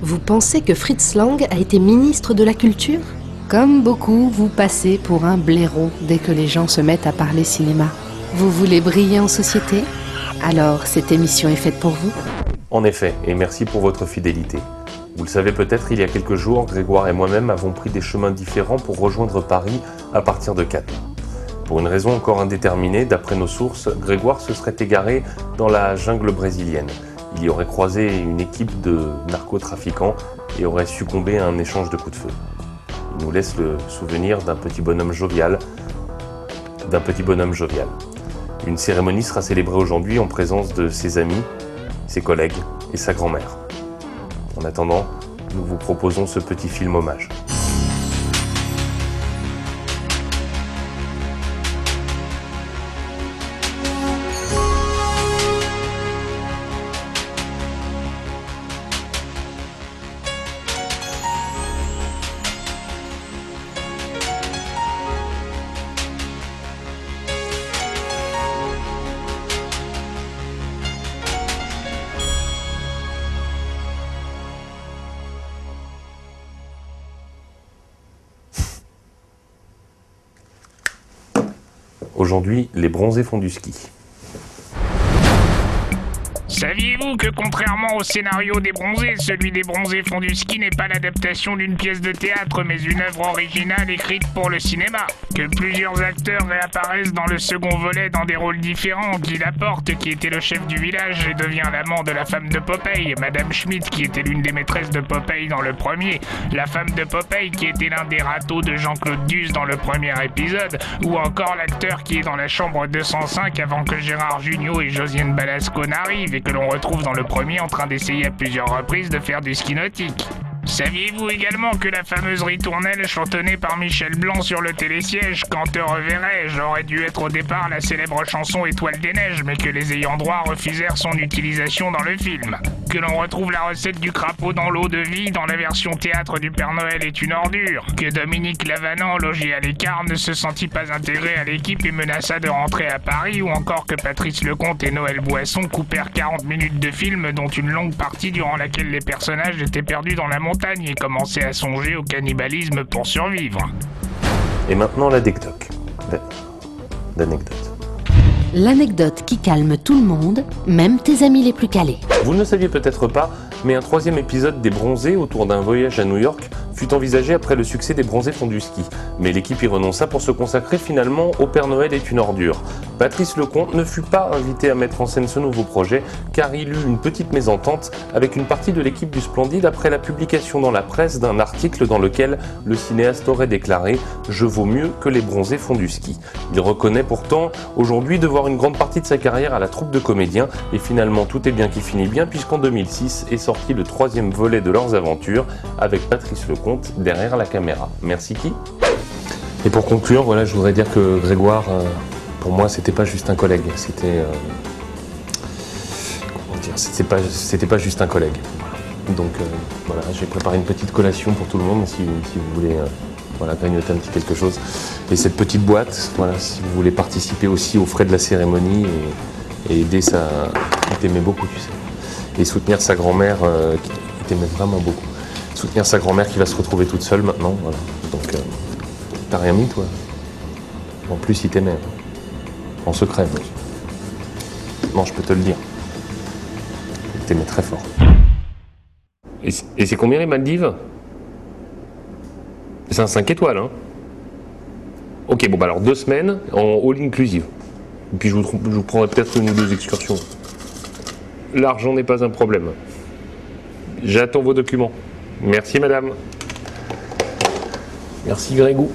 Vous pensez que Fritz Lang a été ministre de la Culture? Comme beaucoup, vous passez pour un blaireau dès que les gens se mettent à parler cinéma. Vous voulez briller en société? Alors cette émission est faite pour vous En effet, et merci pour votre fidélité. Vous le savez peut-être, il y a quelques jours, Grégoire et moi-même avons pris des chemins différents pour rejoindre Paris à partir de Cannes. Pour une raison encore indéterminée, d'après nos sources, Grégoire se serait égaré dans la jungle brésilienne. Il y aurait croisé une équipe de narcotrafiquants et aurait succombé à un échange de coups de feu. Il nous laisse le souvenir d'un petit bonhomme jovial, d'un petit bonhomme jovial. Une cérémonie sera célébrée aujourd'hui en présence de ses amis, ses collègues et sa grand-mère. En attendant, nous vous proposons ce petit film hommage. Aujourd'hui, les bronzés font du ski. Saviez-vous que contrairement au scénario des bronzés, celui des bronzés font du ski n'est pas l'adaptation d'une pièce de théâtre mais une œuvre originale écrite pour le cinéma? Que plusieurs acteurs réapparaissent dans le second volet dans des rôles différents, Guy Laporte qui était le chef du village et devient l'amant de la femme de Popeye, Madame Schmidt qui était l'une des maîtresses de Popeye dans le premier, la femme de Popeye qui était l'un des râteaux de Jean-Claude Duss dans le premier épisode, ou encore l'acteur qui est dans la chambre 205 avant que Gérard Jugnot et Josiane Balasco n'arrivent que l'on retrouve dans le premier en train d'essayer à plusieurs reprises de faire du ski nautique. Saviez-vous également que la fameuse ritournelle chantonnée par Michel Blanc sur le télésiège Quand te reverrai-je aurait dû être au départ la célèbre chanson Étoile des neiges, mais que les ayants droit refusèrent son utilisation dans le film? Que l'on retrouve la recette du crapaud dans l'eau de vie dans la version théâtre du Père Noël est une ordure Que Dominique Lavanant, logé à l'écart, ne se sentit pas intégré à l'équipe et menaça de rentrer à Paris, ou encore que Patrice Lecomte et Noël Boisson coupèrent 40 minutes de film, dont une longue partie durant laquelle les personnages étaient perdus dans la montagne et commencer à songer au cannibalisme pour survivre. Et maintenant l'anecdote. L'anecdote. L'anecdote qui calme tout le monde, même tes amis les plus calés. Vous ne le saviez peut-être pas, mais un troisième épisode des Bronzés autour d'un voyage à New York fut envisagé après le succès des Bronzés font du ski. Mais l'équipe y renonça pour se consacrer finalement au Père Noël est une ordure. Patrice Lecomte ne fut pas invité à mettre en scène ce nouveau projet car il eut une petite mésentente avec une partie de l'équipe du Splendide après la publication dans la presse d'un article dans lequel le cinéaste aurait déclaré « Je vaux mieux que les Bronzés font du ski ». Il reconnaît pourtant aujourd'hui devoir une grande partie de sa carrière à la troupe de comédiens et finalement tout est bien qui finit bien puisqu'en 2006 est sorti le troisième volet de leurs aventures avec Patrice Lecomte derrière la caméra. Merci qui Et pour conclure, voilà, je voudrais dire que Grégoire, euh, pour moi, c'était pas juste un collègue, c'était euh, comment dire, c'était pas, pas juste un collègue. Donc euh, voilà, j'ai préparé une petite collation pour tout le monde si, vous voulez voilà, grignoter un petit quelque chose. Et cette petite boîte, voilà, si vous voulez participer aussi aux frais de la cérémonie et, aider sa. Il t'aimait beaucoup, tu sais. Et soutenir sa grand-mère qui t'aimait vraiment beaucoup soutenir sa grand-mère qui va se retrouver toute seule maintenant. Voilà. Donc, euh, t'as rien mis, toi En plus, il t'aimait. En secret, Non, je peux te le dire. Il t'aimait très fort. Et c'est combien les Maldives? C'est un 5 étoiles, hein Ok, bon, bah alors deux semaines en all inclusive. Et puis je vous prendrai peut-être une ou deux excursions. L'argent n'est pas un problème. J'attends vos documents. Merci madame. Merci Grégou.